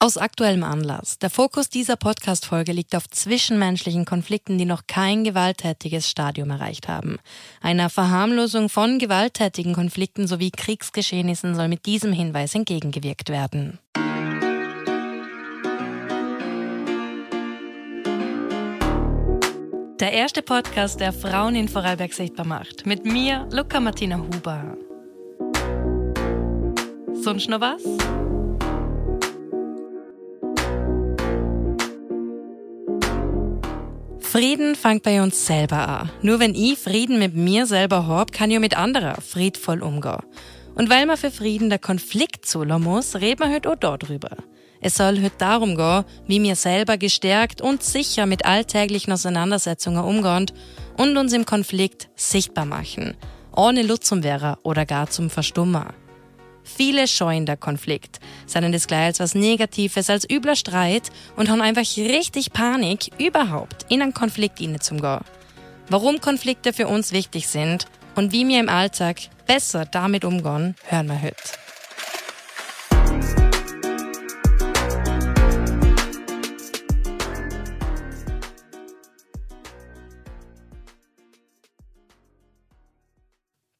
Aus aktuellem Anlass. Der Fokus dieser Podcast-Folge liegt auf zwischenmenschlichen Konflikten, die noch kein gewalttätiges Stadium erreicht haben. Einer Verharmlosung von gewalttätigen Konflikten sowie Kriegsgeschehnissen soll mit diesem Hinweis entgegengewirkt werden. Der erste Podcast, der Frauen in Vorarlberg sichtbar macht. Mit mir, Luca Martina Huber. Sonst noch was? Frieden fängt bei uns selber an. Nur wenn ich Frieden mit mir selber hab, kann ich mit anderen friedvoll umgehen. Und weil man für Frieden der Konflikt zulassen muss, reden wir heute auch darüber. Es soll heute darum gehen, wie wir selber gestärkt und sicher mit alltäglichen Auseinandersetzungen umgehen und uns im Konflikt sichtbar machen, ohne Lutz zum Wäre oder gar zum Verstummen. Viele scheuen der Konflikt, sehen das gleich als was Negatives, als übler Streit und haben einfach richtig Panik, überhaupt in einen Konflikt hineinzugehen. Warum Konflikte für uns wichtig sind und wie wir im Alltag besser damit umgehen, hören wir heute.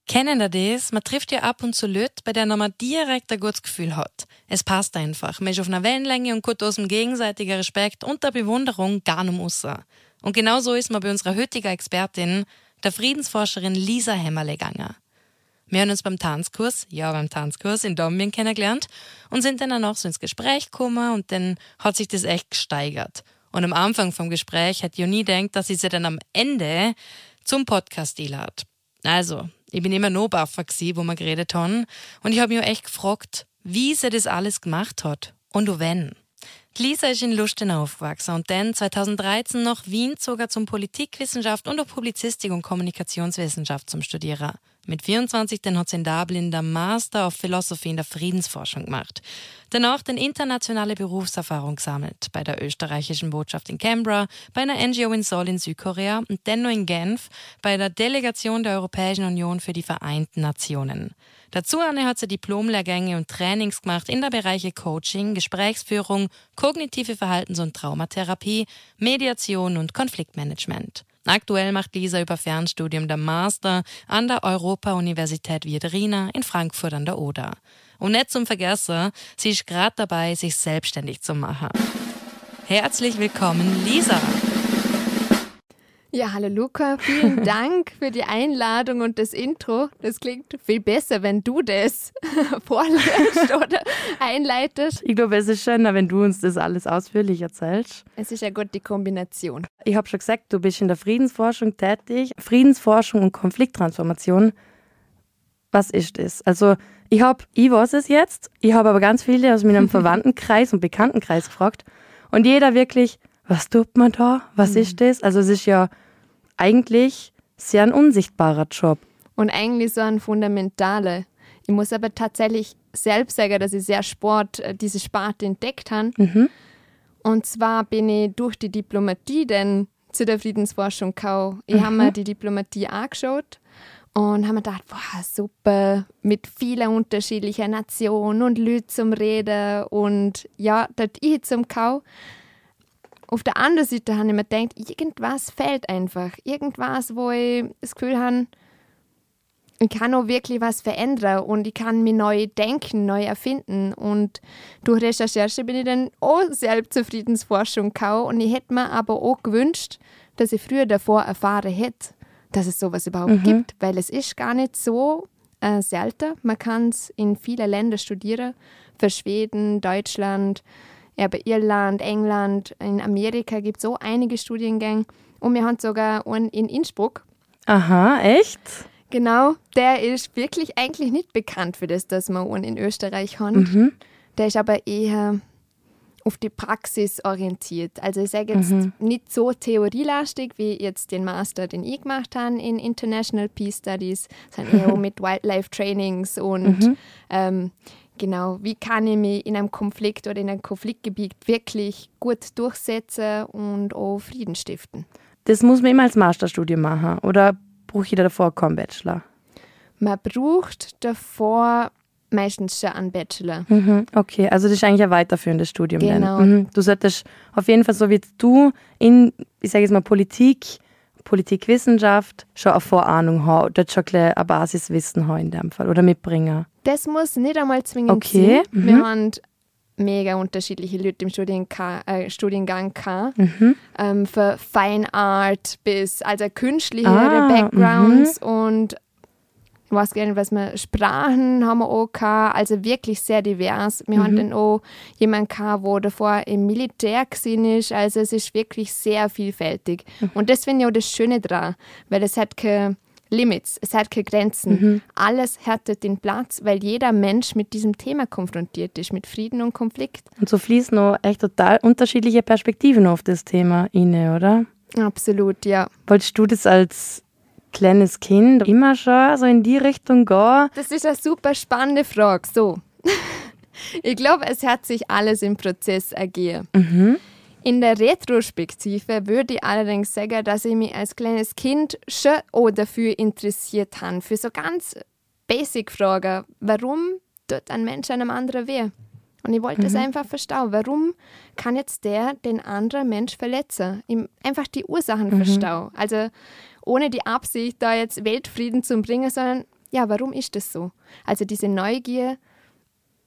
Kennen ihr das? Man trifft ja ab und zu Leute, bei denen man direkt ein gutes Gefühl hat. Es passt einfach. Man ist auf einer Wellenlänge und kommt aus dem gegenseitigen Respekt und der Bewunderung gar nicht außer. Und genau so ist man bei unserer heutigen Expertin, der Friedensforscherin Lisa Hämmerle gegangen. Wir haben uns beim Tanzkurs, ja beim Tanzkurs in Dombien kennengelernt und sind dann auch so ins Gespräch gekommen und dann hat sich das echt gesteigert. Und am Anfang vom Gespräch hat Joni denkt, dass sie sich dann am Ende zum Podcast-Deal hat. Also, ich bin immer noch baffer gsi, wo wir geredet haben. Und ich habe mich echt gefragt, wie sie das alles gemacht hat und wenn. Lisa ist in Lustenau aufgewachsen und dann 2013 nach Wien sogar zum Politikwissenschaft und auch Publizistik und Kommunikationswissenschaft zum Studieren. Mit 24 dann hat sie in der Master of Philosophy in der Friedensforschung gemacht. Danach den internationale Berufserfahrung gesammelt bei der österreichischen Botschaft in Canberra, bei einer NGO in Seoul in Südkorea und dann noch in Genf bei der Delegation der Europäischen Union für die Vereinten Nationen. Dazu hat sie Diplomlehrgänge und Trainings gemacht in der Bereiche Coaching, Gesprächsführung, kognitive Verhaltens- und Traumatherapie, Mediation und Konfliktmanagement. Aktuell macht Lisa über Fernstudium der Master an der Europa-Universität Viedrina in Frankfurt an der Oder. Und nicht zum Vergessen, sie ist gerade dabei, sich selbstständig zu machen. Herzlich willkommen, Lisa! Ja, hallo Luca, vielen Dank für die Einladung und das Intro. Das klingt viel besser, wenn du das vorlässt oder einleitest. Ich glaube, es ist schöner, wenn du uns das alles ausführlich erzählst. Es ist ja gut die Kombination. Ich habe schon gesagt, du bist in der Friedensforschung tätig. Friedensforschung und Konflikttransformation. Was ist das? Also, ich habe, ich weiß es jetzt, ich habe aber ganz viele aus meinem Verwandtenkreis und Bekanntenkreis gefragt und jeder wirklich, was tut man da? Was mhm. ist das? Also es ist ja eigentlich sehr ein unsichtbarer Job. Und eigentlich so ein fundamentaler. Ich muss aber tatsächlich selbst sagen, dass ich sehr Sport, äh, diese Sparte entdeckt habe. Mhm. Und zwar bin ich durch die Diplomatie dann zu der Friedensforschung gekommen. Ich mhm. habe mir die Diplomatie angeschaut und habe mir gedacht, boah, super, mit vielen unterschiedlichen Nationen und Leuten zum Reden. Und ja, dort ich zum Kau auf der anderen Seite habe ich mir gedacht, irgendwas fehlt einfach. Irgendwas, wo ich das Gefühl habe, ich kann auch wirklich was verändern und ich kann mich neu denken, neu erfinden. Und durch Recherche bin ich dann auch selbst zur Friedensforschung gekommen und ich hätte mir aber auch gewünscht, dass ich früher davor erfahren hätte, dass es sowas überhaupt mhm. gibt, weil es ist gar nicht so äh, selten. Man kann es in vielen Ländern studieren, für Schweden, Deutschland, ja, bei Irland, England, in Amerika gibt es so einige Studiengänge. Und wir haben sogar einen in Innsbruck. Aha, echt? Genau, der ist wirklich eigentlich nicht bekannt für das, dass wir einen in Österreich haben. Mhm. Der ist aber eher auf die Praxis orientiert. Also ich sage jetzt mhm. nicht so theorielastig wie jetzt den Master, den ich gemacht habe in International Peace Studies, sondern eher mit Wildlife Trainings und mhm. ähm, Genau, wie kann ich mich in einem Konflikt oder in einem Konfliktgebiet wirklich gut durchsetzen und auch Frieden stiften? Das muss man immer als Masterstudium machen oder braucht jeder davor kaum Bachelor? Man braucht davor meistens schon einen Bachelor. Mhm, okay, also das ist eigentlich ein weiterführendes Studium. Genau. Mhm. Du solltest auf jeden Fall, so wie du in, ich sage jetzt mal, Politik, Politikwissenschaft schon eine Vorahnung haben, dort schon ein Basiswissen haben in dem Fall oder mitbringen. Das muss nicht einmal zwingend okay. sein. Mhm. Wir haben mega unterschiedliche Leute im Studiengang, äh, Studiengang gehabt. Mhm. Ähm, für Fine Art bis also künstlichere Ah, Backgrounds und ich weiß gar nicht, was wir Sprachen haben wir auch gehabt, also wirklich sehr divers. Wir haben dann auch jemanden gehabt, der davor im Militär gewesen ist, also es ist wirklich sehr vielfältig. Und das finde ich auch das Schöne daran, weil es hat keine Limits, es hat keine Grenzen. Alles hat den Platz, weil jeder Mensch mit diesem Thema konfrontiert ist, mit Frieden und Konflikt. Und so fließen noch echt total unterschiedliche Perspektiven auf das Thema inne, oder? Absolut, ja. Wolltest du das als kleines Kind immer schon so in die Richtung gehen? Das ist eine super spannende Frage. So. Ich glaube, es hat sich alles im Prozess ergeben. In der Retrospektive würde ich allerdings sagen, dass ich mich als kleines Kind schon auch dafür interessiert habe. Für so ganz basic Fragen. Warum tut ein Mensch einem anderen weh? Und ich wollte es einfach verstehen. Warum kann jetzt der den anderen Mensch verletzen? Ihm einfach die Ursachen verstehen. Also ohne die Absicht, da jetzt Weltfrieden zu bringen, sondern ja, warum ist das so? Also diese Neugier,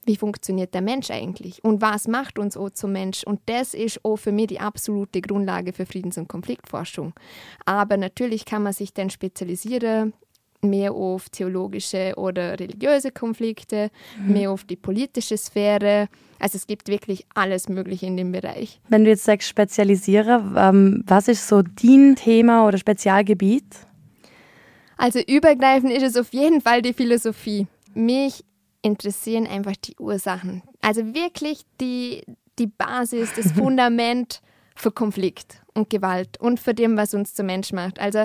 wie funktioniert der Mensch eigentlich und was macht uns auch zum Mensch? Und das ist auch für mich die absolute Grundlage für Friedens- und Konfliktforschung. Aber natürlich kann man sich dann spezialisieren, mehr auf theologische oder religiöse Konflikte, mehr auf die politische Sphäre. Also es gibt wirklich alles Mögliche in dem Bereich. Wenn du jetzt sagst, spezialisiere, ähm, was ist so dein Thema oder Spezialgebiet? Also übergreifend ist es auf jeden Fall die Philosophie. Mich interessieren einfach die Ursachen. Also wirklich die, die Basis, das Fundament für Konflikt und Gewalt und für dem, was uns zum Mensch macht. Also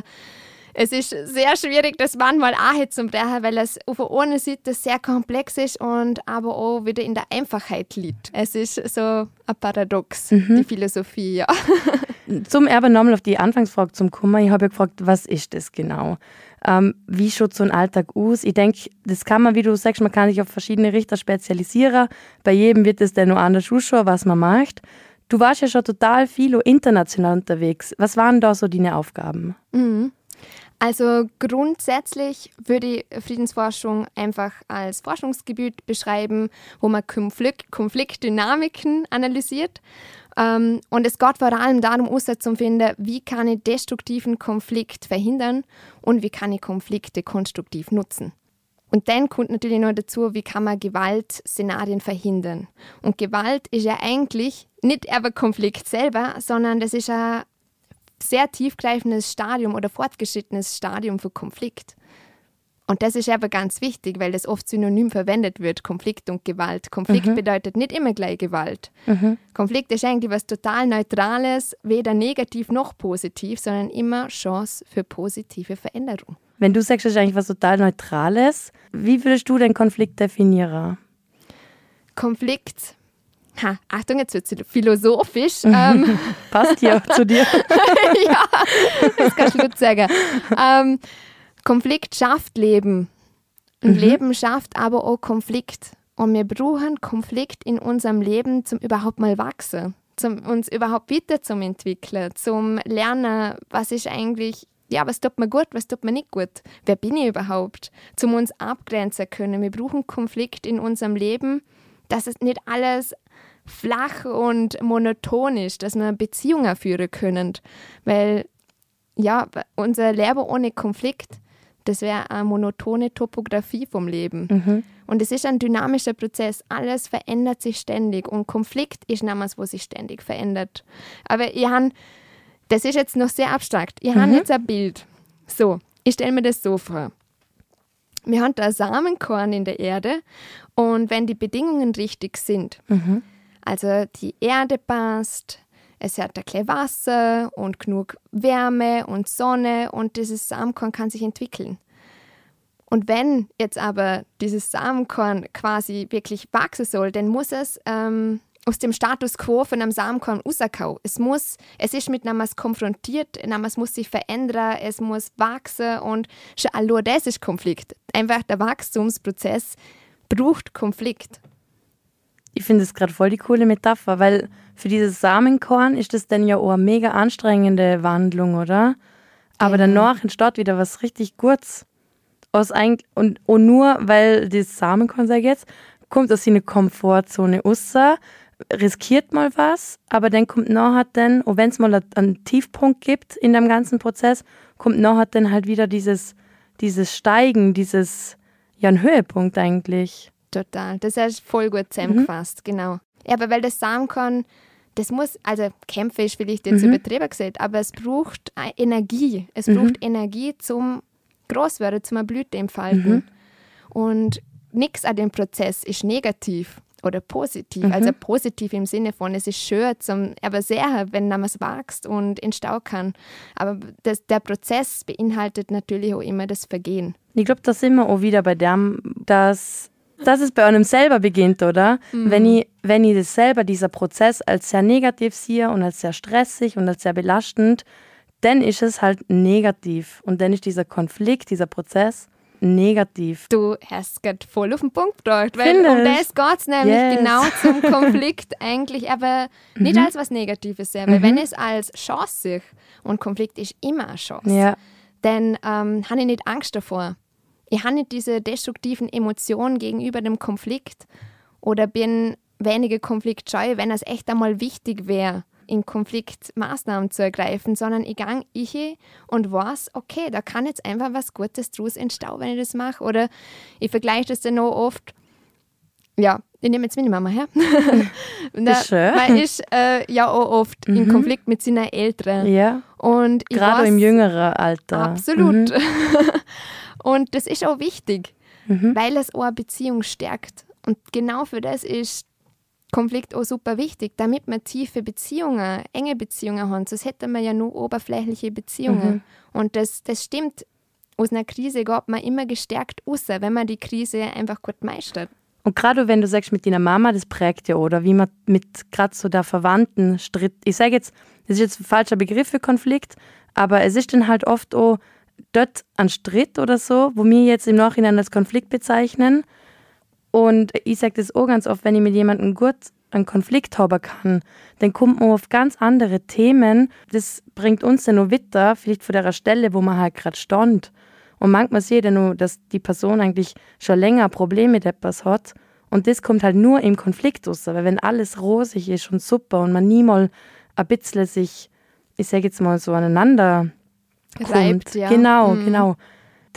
es ist sehr schwierig, das manchmal auch zu brechen, weil es auf der einen Seite sehr komplex ist und aber auch wieder in der Einfachheit liegt. Es ist so ein Paradox, die Philosophie, ja. Zum Erbe nochmal auf die Anfangsfrage zum Kummer. Ich habe ja gefragt, was ist das genau? Ähm, wie schaut so ein Alltag aus? Ich denke, das kann man, wie du sagst, man kann sich auf verschiedene Richter spezialisieren. Bei jedem wird es dann noch anders ausschauen, was man macht. Du warst ja schon total viel international unterwegs. Was waren da so deine Aufgaben? Also grundsätzlich würde ich Friedensforschung einfach als Forschungsgebiet beschreiben, wo man Konflikt, Konfliktdynamiken analysiert. Ähm, und es geht vor allem darum, herauszufinden, zu finden, wie kann ich destruktiven Konflikt verhindern und wie kann ich Konflikte konstruktiv nutzen. Und dann kommt natürlich noch dazu, wie kann man Gewaltszenarien verhindern. Und Gewalt ist ja eigentlich nicht aber Konflikt selber, sondern das ist ein sehr tiefgreifendes Stadium oder fortgeschrittenes Stadium für Konflikt. Und das ist aber ganz wichtig, weil das oft synonym verwendet wird, Konflikt und Gewalt. Konflikt bedeutet nicht immer gleich Gewalt. Konflikt ist eigentlich was total Neutrales, weder negativ noch positiv, sondern immer Chance für positive Veränderung. Wenn du sagst, das ist eigentlich was total Neutrales, wie würdest du den Konflikt definieren? Konflikt, ha, Achtung, jetzt wird es philosophisch. ähm, Passt ja zu dir. ja, das gut sagen. Ähm, Konflikt schafft Leben. Und Leben schafft aber auch Konflikt. Und wir brauchen Konflikt in unserem Leben, zum überhaupt mal wachsen, zum uns überhaupt weiter zum entwickeln, zum Lernen, was ist eigentlich, ja, was tut mir gut, was tut mir nicht gut, wer bin ich überhaupt, zum uns abgrenzen können. Wir brauchen Konflikt in unserem Leben, dass es nicht alles flach und monoton ist, dass wir Beziehungen führen können, weil ja, unser Leben ohne Konflikt, das wäre eine monotone Topografie vom Leben. Und es ist ein dynamischer Prozess. Alles verändert sich ständig. Und Konflikt ist nämlich, wo sich ständig verändert. Aber ich han, das ist jetzt noch sehr abstrakt. Ich habe jetzt ein Bild. So, ich stelle mir das so vor. Wir haben da Samenkorn in der Erde und wenn die Bedingungen richtig sind, also die Erde passt, es hat ein bisschen Wasser und genug Wärme und Sonne und dieses Samenkorn kann sich entwickeln. Und wenn jetzt aber dieses Samenkorn quasi wirklich wachsen soll, dann muss es ähm, aus dem Status quo von einem Samenkorn rauskommen. Es muss, es ist mit etwas konfrontiert, etwas muss sich verändern, es muss wachsen und schon allein das ist Konflikt. Einfach der Wachstumsprozess braucht Konflikt. Ich finde es gerade voll die coole Metapher, weil für dieses Samenkorn ist das dann ja auch eine mega anstrengende Wandlung, oder? Aber ja. danach entsteht wieder was richtig Gutes. Aus und, und nur weil das Samenkorn, sag ich jetzt, kommt aus seiner Komfortzone raus, riskiert mal was, aber dann kommt nachher dann, und wenn es mal einen Tiefpunkt gibt in dem ganzen Prozess, kommt nachher dann halt wieder dieses, dieses Steigen, dieses, ja, ein Höhepunkt eigentlich. Total, das ist voll gut zusammengefasst, mhm. genau. Ja, aber weil das Samenkorn, das muss, also Kämpfe ist vielleicht jetzt mhm. übertrieben gesagt, aber es braucht Energie. Es mhm. braucht Energie zum Großwerden, zum Blüte entfalten. Mhm. Und nichts an dem Prozess ist negativ oder positiv. Mhm. Also positiv im Sinne von, es ist schön, zum, aber sehr, wenn man es wächst und entstauen kann. Aber das, der Prozess beinhaltet natürlich auch immer das Vergehen. Ich glaube, da sind wir auch wieder bei dem, dass, dass es bei einem selber beginnt, oder? Mhm. Wenn, ich, wenn ich das selber, dieser Prozess, als sehr negativ sehe und als sehr stressig und als sehr belastend, dann ist es halt negativ. Und dann ist dieser Konflikt, dieser Prozess negativ. Du hast gerade voll auf den Punkt gebracht, weil Findest? um das geht es nämlich yes. genau zum Konflikt eigentlich, aber nicht mhm. als was Negatives sehen, weil mhm. wenn es als Chance sehe, und Konflikt ist immer eine Chance, ja. dann ähm, habe ich nicht Angst davor. Ich habe nicht diese destruktiven Emotionen gegenüber dem Konflikt oder bin weniger konfliktscheu, wenn es echt einmal wichtig wäre in Konflikt Maßnahmen zu ergreifen, sondern ich gehe ich und weiß, okay, da kann jetzt einfach was Gutes draus entstehen, wenn ich das mache. Oder ich vergleiche das dann auch oft, ja, ich nehme jetzt meine Mama her. da, schön. Man ist äh, ja auch oft mhm. in Konflikt mit seinen Eltern. Ja. Und Gerade weiß, im jüngeren Alter. Absolut. Mhm. und das ist auch wichtig, mhm. weil es auch eine Beziehung stärkt. Und genau für das ist Konflikt auch super wichtig, damit wir tiefe Beziehungen, enge Beziehungen haben. Sonst hätten wir ja nur oberflächliche Beziehungen. Mhm. Und das, das stimmt. Aus einer Krise geht man immer gestärkt raus, wenn man die Krise einfach gut meistert. Und gerade wenn du sagst mit deiner Mama, das prägt ja, oder wie man mit gerade so der Verwandten stritt. Ich sage jetzt, das ist jetzt ein falscher Begriff für Konflikt, aber es ist dann halt oft auch dort ein Stritt oder so, wo wir jetzt im Nachhinein als Konflikt bezeichnen. Und ich sage das auch ganz oft, wenn ich mit jemandem gut einen Konflikt haben kann, dann kommt man auf ganz andere Themen. Das bringt uns dann noch weiter, vielleicht von der Stelle, wo man halt gerade stand. Und manchmal sehe ich dann nur, dass die Person eigentlich schon länger Probleme mit etwas hat. Und das kommt halt nur im Konflikt raus. Weil wenn alles rosig ist und super und man nie mal ein bisschen sich, ich sage jetzt mal so aneinander reibt, ja. Genau, mhm. genau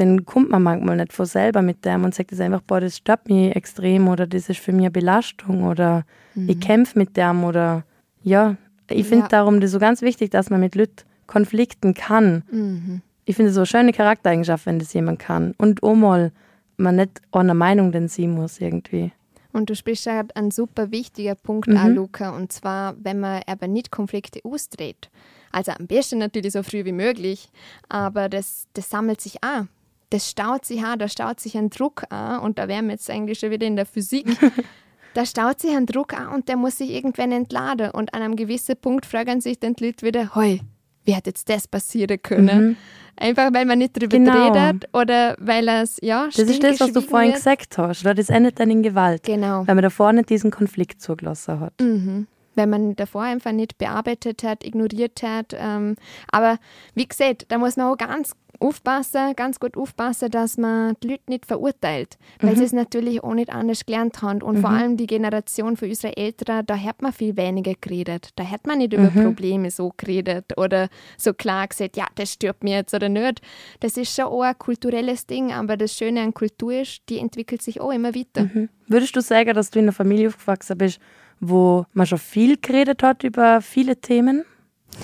dann kommt man manchmal nicht vor selber mit dem und sagt es einfach, boah, das stört mich extrem oder das ist für mich eine Belastung oder mhm. ich kämpfe mit dem oder ja, ich finde ja. darum das so ganz wichtig, dass man mit Leuten konflikten kann. Mhm. Ich finde es so eine schöne Charaktereigenschaft, wenn das jemand kann. Und auch mal man nicht einer Meinung denn sie muss irgendwie. Und du sprichst ja einen super wichtigen Punkt mhm. an, Luca, und zwar, wenn man aber nicht Konflikte ausdreht. Also am besten natürlich so früh wie möglich, aber das, das sammelt sich an das staut sich an, da staut sich ein Druck an und da wären wir jetzt eigentlich schon wieder in der Physik. da staut sich ein Druck an und der muss sich irgendwann entladen und an einem gewissen Punkt fragen sich dann die Leute wieder, hoi, wie hat jetzt das passieren können? Mhm. Einfach weil man nicht darüber genau. redet oder weil es, ja, Das ist das, was du vorhin wird. gesagt hast, oder? Das endet dann in Gewalt. Genau. Weil man davor nicht diesen Konflikt zugelassen hat. Mhm wenn man davor einfach nicht bearbeitet hat, ignoriert hat. Ähm, aber wie gesagt, da muss man auch ganz aufpassen, ganz gut aufpassen, dass man die Leute nicht verurteilt, weil mhm. sie es natürlich auch nicht anders gelernt haben. Und mhm. vor allem die Generation von unseren Eltern, da hat man viel weniger geredet. Da hat man nicht über mhm. Probleme so geredet oder so klar gesagt, ja, das stört mir jetzt oder nicht. Das ist schon auch ein kulturelles Ding, aber das Schöne an Kultur ist, die entwickelt sich auch immer weiter. Mhm. Würdest du sagen, dass du in einer Familie aufgewachsen bist, wo man schon viel geredet hat über viele Themen?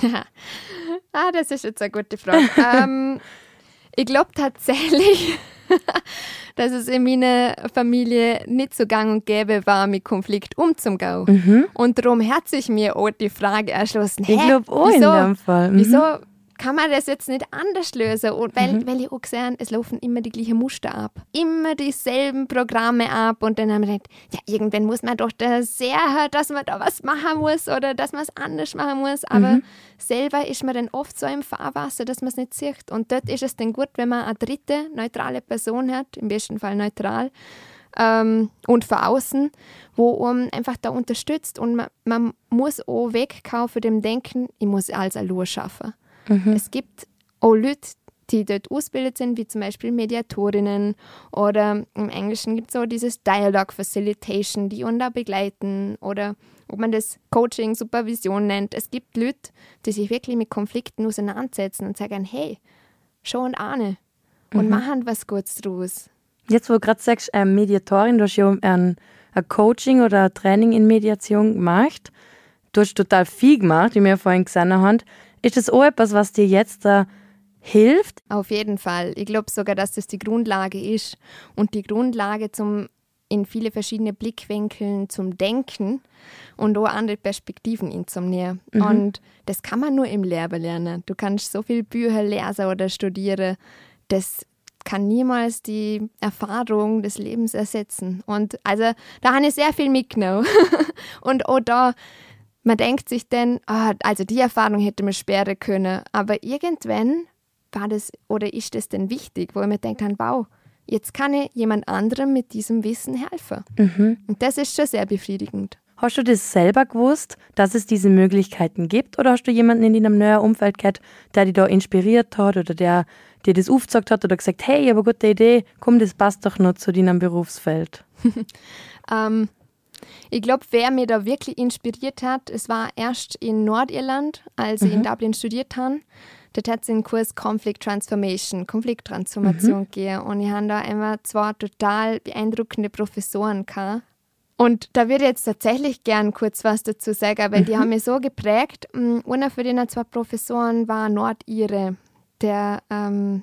ah, das ist jetzt eine gute Frage. ähm, ich glaube tatsächlich, dass es in meiner Familie nicht so gang und gäbe war, mit Konflikt umzugehen. Mhm. Und darum hat sich mir auch die Frage erschlossen, ich glaube auch wieso, in dem Fall. Mhm. Wieso kann man das jetzt nicht anders lösen? Und weil, mhm. weil ich auch gesehen es laufen immer die gleichen Muster ab. Immer dieselben Programme ab. Und dann haben wir gedacht, ja, irgendwann muss man doch da sehr, dass man da was machen muss oder dass man es anders machen muss. Aber mhm. selber ist man dann oft so im Fahrwasser, dass man es nicht sieht. Und dort ist es dann gut, wenn man eine dritte neutrale Person hat, im besten Fall neutral, ähm, und von außen, wo man einfach da unterstützt und man, man muss auch wegkommen von dem Denken, ich muss alles allein schaffen. Mhm. Es gibt auch Leute, die dort ausgebildet sind, wie zum Beispiel Mediatorinnen oder im Englischen gibt es auch dieses Dialogue Facilitation, die uns da begleiten oder ob man das Coaching, Supervision nennt. Es gibt Leute, die sich wirklich mit Konflikten auseinandersetzen und sagen, hey, schon ahne und mhm. machen was Gutes draus. Jetzt, wo du gerade sagst, äh, Mediatorin, du hast ja ein, ein Coaching oder ein Training in Mediation gemacht. Du hast total viel gemacht, wie wir vorhin gesehen haben. Ist das auch etwas, was dir jetzt da hilft? Auf jeden Fall. Ich glaube sogar, dass das die Grundlage ist und die Grundlage zum in viele verschiedene Blickwinkeln zum Denken und auch andere Perspektiven inzumnieren. Mhm. Und das kann man nur im Lehrer lernen. Du kannst so viele Bücher lesen oder studieren. Das kann niemals die Erfahrung des Lebens ersetzen. Und also da habe ich sehr viel mitgenommen. und auch da, man denkt sich dann, oh, also die Erfahrung hätte man sperren können. Aber irgendwann war das oder ist das denn wichtig, wo ich mir denke, wow, jetzt kann ich jemand anderem mit diesem Wissen helfen. Mhm. Und das ist schon sehr befriedigend. Hast du das selber gewusst, dass es diese Möglichkeiten gibt? Oder hast du jemanden in deinem neuen Umfeld gehabt, der dich da inspiriert hat oder der dir das aufgezeigt hat oder gesagt, hey, ich habe eine gute Idee, komm, das passt doch noch zu deinem Berufsfeld? ähm, ich glaube, wer mir da wirklich inspiriert hat, es war erst in Nordirland, als mhm. ich in mhm. Dublin studiert habe. Dort hat es einen Kurs Conflict Transformation, Konflikttransformation mhm. gegeben. Und ich habe da immer zwei total beeindruckende Professoren gehabt. Und da würde ich jetzt tatsächlich gern kurz was dazu sagen, weil mhm. die haben mich so geprägt. Mm, einer von den zwei Professoren war Nordire. Der, ähm,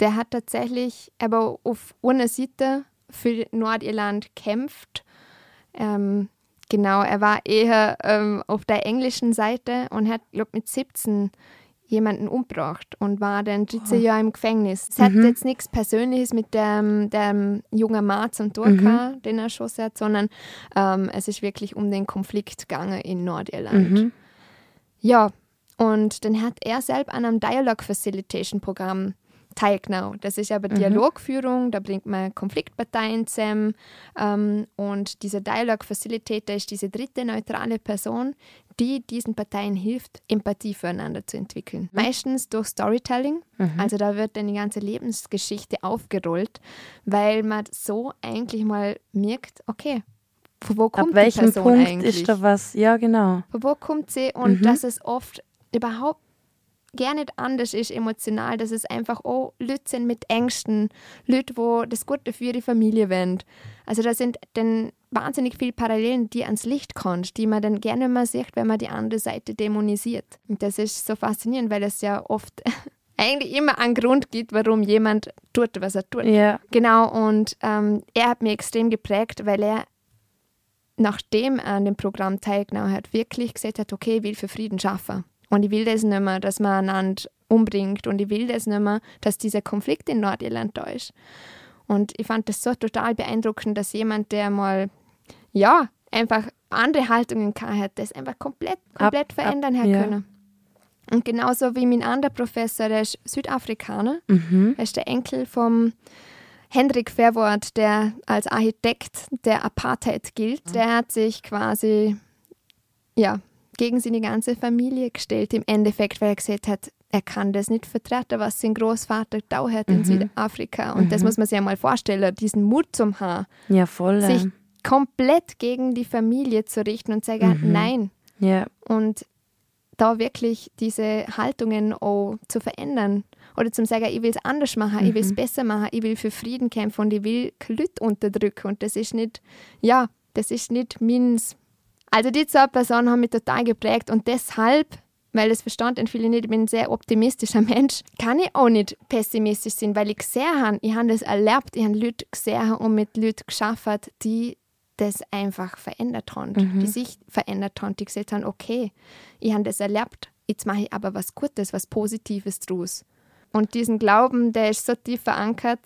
der hat tatsächlich aber auf einer Seite für Nordirland kämpft. Ähm, genau, er war eher ähm, auf der englischen Seite und hat, glaube mit 17 jemanden umgebracht und war dann 13 oh. Jahre im Gefängnis. Es mhm. hat jetzt nichts Persönliches mit dem, dem jungen Mann zum Tor mhm. den er erschossen hat, sondern ähm, es ist wirklich um den Konflikt gegangen in Nordirland. Mhm. Ja, und dann hat er selbst an einem Dialogue Facilitation Programm teilgenommen. Das ist aber mhm. Dialogführung, da bringt man Konfliktparteien zusammen ähm, und dieser Dialog Facilitator ist diese dritte neutrale Person, die diesen Parteien hilft, Empathie füreinander zu entwickeln. Mhm. Meistens durch Storytelling, mhm. also da wird dann die ganze Lebensgeschichte aufgerollt, weil man so eigentlich mal merkt, okay, von wo kommt Ab welchem die Person Punkt eigentlich? ist da was? Ja, genau. Von wo kommt sie und mhm. dass es oft überhaupt gar nicht anders ist emotional, dass es einfach auch Leute sind mit Ängsten, Leute, wo das Gute für ihre Familie wendet. Also da sind dann wahnsinnig viele Parallelen, die ans Licht kommen, die man dann gerne mal sieht, wenn man die andere Seite dämonisiert. Und das ist so faszinierend, weil es ja oft eigentlich immer einen Grund gibt, warum jemand tut, was er tut. Ja. Genau, und ähm, er hat mich extrem geprägt, weil er nachdem er an dem Programm teilgenommen hat, wirklich gesagt hat, okay, ich will für Frieden schaffen. Und ich will das nicht mehr, dass man einander umbringt. Und ich will das nicht mehr, dass dieser Konflikt in Nordirland da ist. Und ich fand das so total beeindruckend, dass jemand, der mal, ja, einfach andere Haltungen hat, das einfach komplett, komplett ab, verändern ab, ja. können. Und genauso wie mein anderer Professor, der ist Südafrikaner. Mhm. Er ist der Enkel vom Hendrik Verwoerd, der als Architekt der Apartheid gilt. Mhm. Der hat sich quasi, ja, gegen seine ganze Familie gestellt, im Endeffekt, weil er gesagt hat, er kann das nicht vertreten, was sein Großvater da hat in mhm. Südafrika. Und mhm. das muss man sich einmal vorstellen, diesen Mut zum Haar. Ja, voll. Sich komplett gegen die Familie zu richten und sagen, mhm. nein. Ja. Und da wirklich diese Haltungen auch zu verändern. Oder zu sagen, ich will es anders machen, ich will es mhm. besser machen, ich will für Frieden kämpfen und ich will Leute unterdrücken. Und das ist nicht, ja, das ist nicht meins also die zwei Personen haben mich total geprägt und deshalb, weil das verstanden viele nicht, ich bin ein sehr optimistischer Mensch, kann ich auch nicht pessimistisch sein, weil ich gesehen habe, ich habe das erlebt, ich habe Leute gesehen und mit Leuten geschafft, die das einfach verändert haben, mhm. die sich verändert haben, die gesagt haben, okay, ich habe das erlebt, jetzt mache ich aber was Gutes, was Positives draus. Und diesen Glauben, der ist so tief verankert,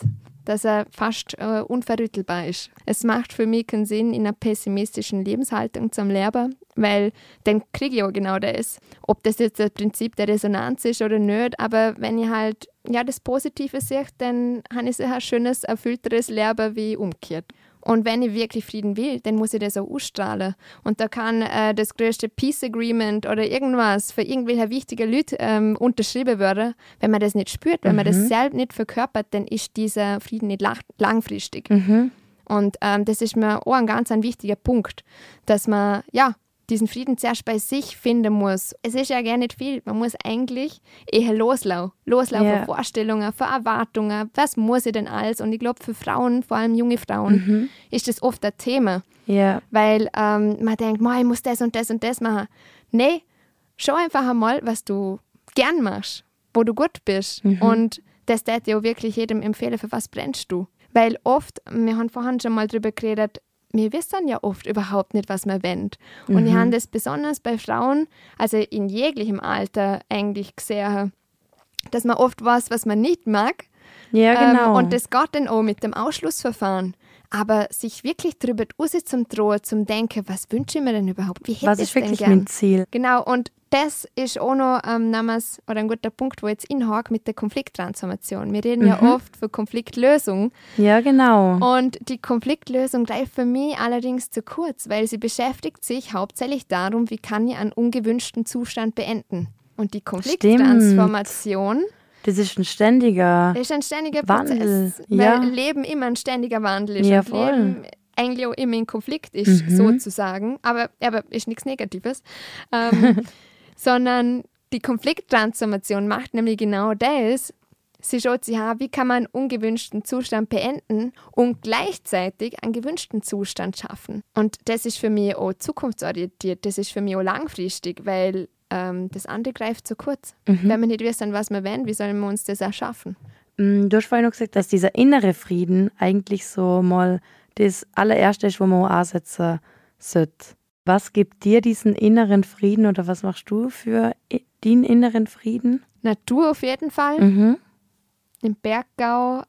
dass er fast äh, unverrüttelbar ist. Es macht für mich keinen Sinn in einer pessimistischen Lebenshaltung zum Lehrer, weil dann kriege ich auch genau das. Ob das jetzt das Prinzip der Resonanz ist oder nicht, aber wenn ich halt ja, das Positive sehe, dann habe ich ein schönes, erfüllteres Leben wie umgekehrt. Und wenn ich wirklich Frieden will, dann muss ich das auch ausstrahlen. Und da kann äh, das größte Peace Agreement oder irgendwas für irgendwelche wichtige Leute ähm, unterschrieben werden. Wenn man das nicht spürt, wenn mhm. man das mhm. selbst nicht verkörpert, dann ist dieser Frieden nicht langfristig. Mhm. Und ähm, das ist mir auch ein ganz ein wichtiger Punkt, dass man, ja, diesen Frieden zuerst bei sich finden muss. Es ist ja gar nicht viel. Man muss eigentlich eher loslaufen. Loslaufen yeah. Vorstellungen, für Erwartungen. Was muss ich denn alles? Und ich glaube, für Frauen, vor allem junge Frauen, mhm. ist das oft ein Thema. Yeah. Weil ähm, man denkt, ich muss das und das und das machen. Nee, schau einfach einmal, was du gern machst, wo du gut bist. Mhm. Und das wird ja wirklich jedem empfehlen, für was brennst du. Weil oft, wir haben vorhin schon mal darüber geredet, wir wissen ja oft überhaupt nicht, was wir wollen. Und mhm. ich habe das besonders bei Frauen, also in jeglichem Alter eigentlich gesehen, dass man oft weiß, was man nicht mag. Ja, genau. Ähm, und das geht dann auch mit dem Ausschlussverfahren. Aber sich wirklich darüber zum Drohen, zum Denken, was wünsche ich mir denn überhaupt? Wie hätte was ist wirklich mein Ziel? Genau, und das ist auch noch ähm, namens, oder ein guter Punkt, wo jetzt inhakt mit der Konflikttransformation. Wir reden mhm. ja oft von Konfliktlösung. Ja, genau. Und die Konfliktlösung greift für mich allerdings zu kurz, weil sie beschäftigt sich hauptsächlich darum, wie kann ich einen ungewünschten Zustand beenden. Und die Konflikttransformation. Stimmt. Das ist ein ständiger, das ist ein ständiger Wandel. Prozess, weil ja. Leben immer ein ständiger Wandel ist. Ja, voll. Leben eigentlich auch immer in Konflikt ist, mhm. sozusagen. Aber, aber ist nichts Negatives. Ähm, sondern die Konflikttransformation macht nämlich genau das. Sie schaut sich an, wie kann man einen ungewünschten Zustand beenden und gleichzeitig einen gewünschten Zustand schaffen. Und das ist für mich auch zukunftsorientiert, das ist für mich auch langfristig, weil ähm, das andere greift zu kurz. Mhm. Wenn wir nicht wissen, was wir wollen, wie sollen wir uns das erschaffen? Mm, du hast vorhin noch gesagt, dass dieser innere Frieden eigentlich so mal das allererste ist, wo man ansetzen sollte. Was gibt dir diesen inneren Frieden oder was machst du für den inneren Frieden? Natur auf jeden Fall. Mhm. Im Berggau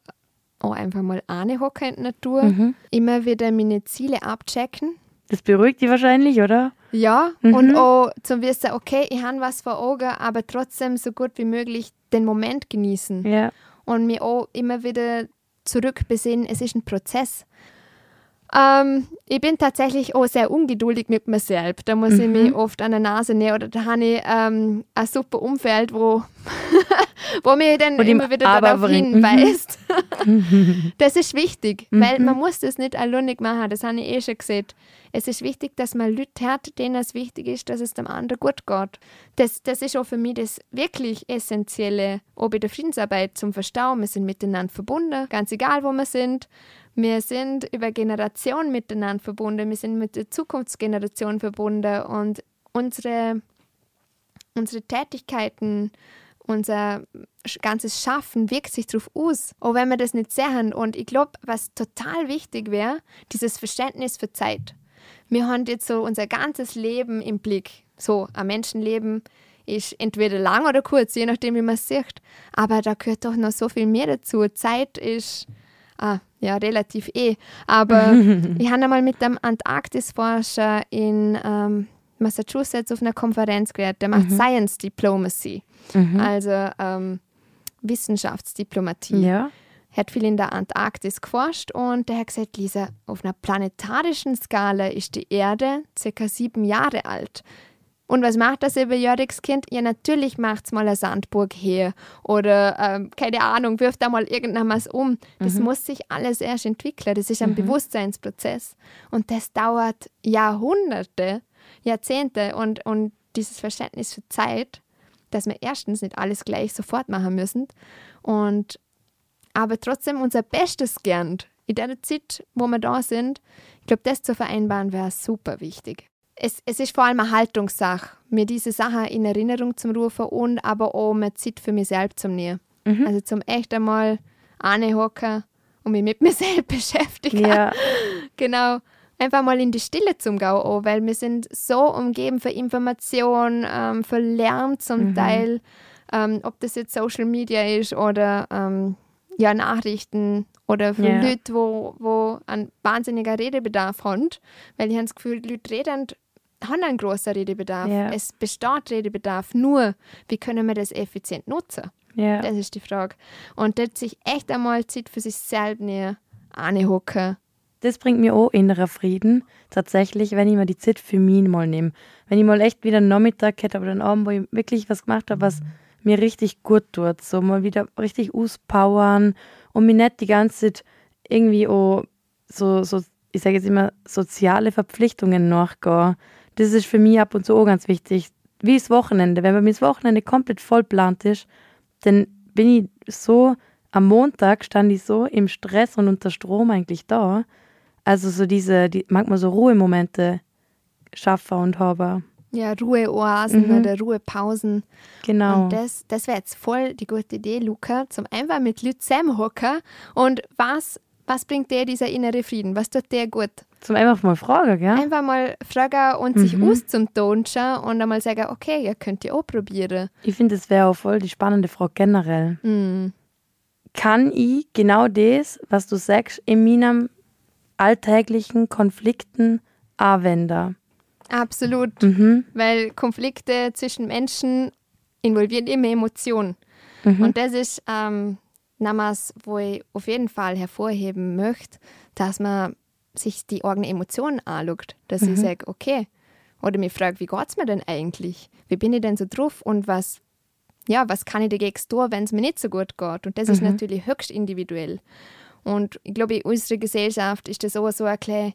auch einfach mal eine hocken in der Natur. Mhm. Immer wieder meine Ziele abchecken. Das beruhigt dich wahrscheinlich, oder? Ja, mhm. und auch zum Wissen, okay, ich habe was vor Augen, aber trotzdem so gut wie möglich den Moment genießen. Ja. Und mir auch immer wieder zurückbesinnen, es ist ein Prozess. Ähm, ich bin tatsächlich auch sehr ungeduldig mit mir selbst. Da muss mhm. ich mich oft an der Nase nehmen oder da habe ich ähm, ein super Umfeld, wo, wo mir dann Und immer wieder darauf bringt. hinweist. das ist wichtig, mhm. weil man muss das nicht alleinig machen, das habe ich eh schon gesehen. Es ist wichtig, dass man Leute hat, denen es wichtig ist, dass es dem anderen gut geht. Das, das ist auch für mich das wirklich Essentielle, auch bei der Friedensarbeit zum Verstauen. Wir sind miteinander verbunden, ganz egal, wo wir sind. Wir sind über Generationen miteinander verbunden, wir sind mit der Zukunftsgeneration verbunden und unsere, unsere Tätigkeiten, unser ganzes Schaffen wirkt sich darauf aus, auch wenn wir das nicht sehen. Und ich glaube, was total wichtig wäre, dieses Verständnis für Zeit. Wir haben jetzt so unser ganzes Leben im Blick. So, ein Menschenleben ist entweder lang oder kurz, je nachdem, wie man es sieht. Aber da gehört doch noch so viel mehr dazu. Zeit ist ah, ja, relativ eh. Aber ich habe einmal mit einem Antarktisforscher in ähm, Massachusetts auf einer Konferenz gehört, der macht mhm. Science Diplomacy, mhm. also ähm, Wissenschaftsdiplomatie. Ja. Er hat viel in der Antarktis geforscht und der hat gesagt, Lisa, auf einer planetarischen Skala ist die Erde circa sieben Jahre alt. Und was macht das überjähriges Kind? Ja, natürlich macht es mal eine Sandburg her oder, ähm, keine Ahnung, wirft da mal irgendwas um. Das mhm. muss sich alles erst entwickeln. Das ist ein mhm. Bewusstseinsprozess. Und das dauert Jahrhunderte, Jahrzehnte. Und, und dieses Verständnis für Zeit, dass wir erstens nicht alles gleich sofort machen müssen und aber trotzdem unser Bestes gern in der Zeit, wo wir da sind. Ich glaube, das zu vereinbaren wäre super wichtig es, es ist vor allem eine Haltungssache, mir diese Sachen in Erinnerung zu rufen und aber auch mehr Zeit für mich selbst zu nehmen. Mhm. Also zum echt einmal anhocken und mich mit mir selbst beschäftigen. Ja. genau. Einfach mal in die Stille zum Gau, auch, weil wir sind so umgeben für Information, ähm, für Lärm zum mhm. Teil, ähm, ob das jetzt Social Media ist oder ähm, ja, Nachrichten oder für yeah. Leute, wo, wo ein wahnsinniger Redebedarf haben, weil ich habe das Gefühl, Leute reden haben einen großen Redebedarf. Yeah. Es besteht Redebedarf. Nur, wie können wir das effizient nutzen? Yeah. Das ist die Frage. Und dort sich echt einmal Zeit für sich selbst näher anhocken. das bringt mir auch innerer Frieden, tatsächlich, wenn ich mir die Zeit für mich mal nehme. Wenn ich mal echt wieder einen Nachmittag hätte oder einen Abend, wo ich wirklich was gemacht habe, was mir richtig gut tut. So mal wieder richtig auspowern und mich nicht die ganze Zeit irgendwie auch so, so ich sage jetzt immer, soziale Verpflichtungen nachgehen. Das ist für mich ab und zu auch ganz wichtig. Wie das Wochenende. Wenn bei mir das Wochenende komplett vollplant ist, dann bin ich so, am Montag stand ich so im Stress und unter Strom eigentlich da. Also so diese, die, manchmal so Ruhemomente schaffen und habe. Ja, Ruheoasen mhm. oder Ruhepausen. Genau. Und das, das wäre jetzt voll die gute Idee, Luca, zum einfach mit Leuten zusammenhocken und was was bringt dir dieser innere Frieden? Was tut dir gut? Zum einfach mal fragen, gell? Einfach mal fragen und mhm. sich auszutauschen und einmal sagen, okay, ihr könnt ihr auch probieren. Ich finde, das wäre auch voll die spannende Frage generell. Mhm. Kann ich genau das, was du sagst, in meinem alltäglichen Konflikten anwenden? Absolut, mhm. weil Konflikte zwischen Menschen involvieren immer Emotionen. Mhm. Und das ist ähm, Namens, wo ich auf jeden Fall hervorheben möchte, dass man sich die eigenen Emotionen anschaut. Dass mhm. ich sage, okay, oder mich frage, wie geht es mir denn eigentlich? Wie bin ich denn so drauf und was, ja, was kann ich dagegen tun, wenn es mir nicht so gut geht? Und das mhm. ist natürlich höchst individuell. Und ich glaube, in unserer Gesellschaft ist das auch so ein kleines,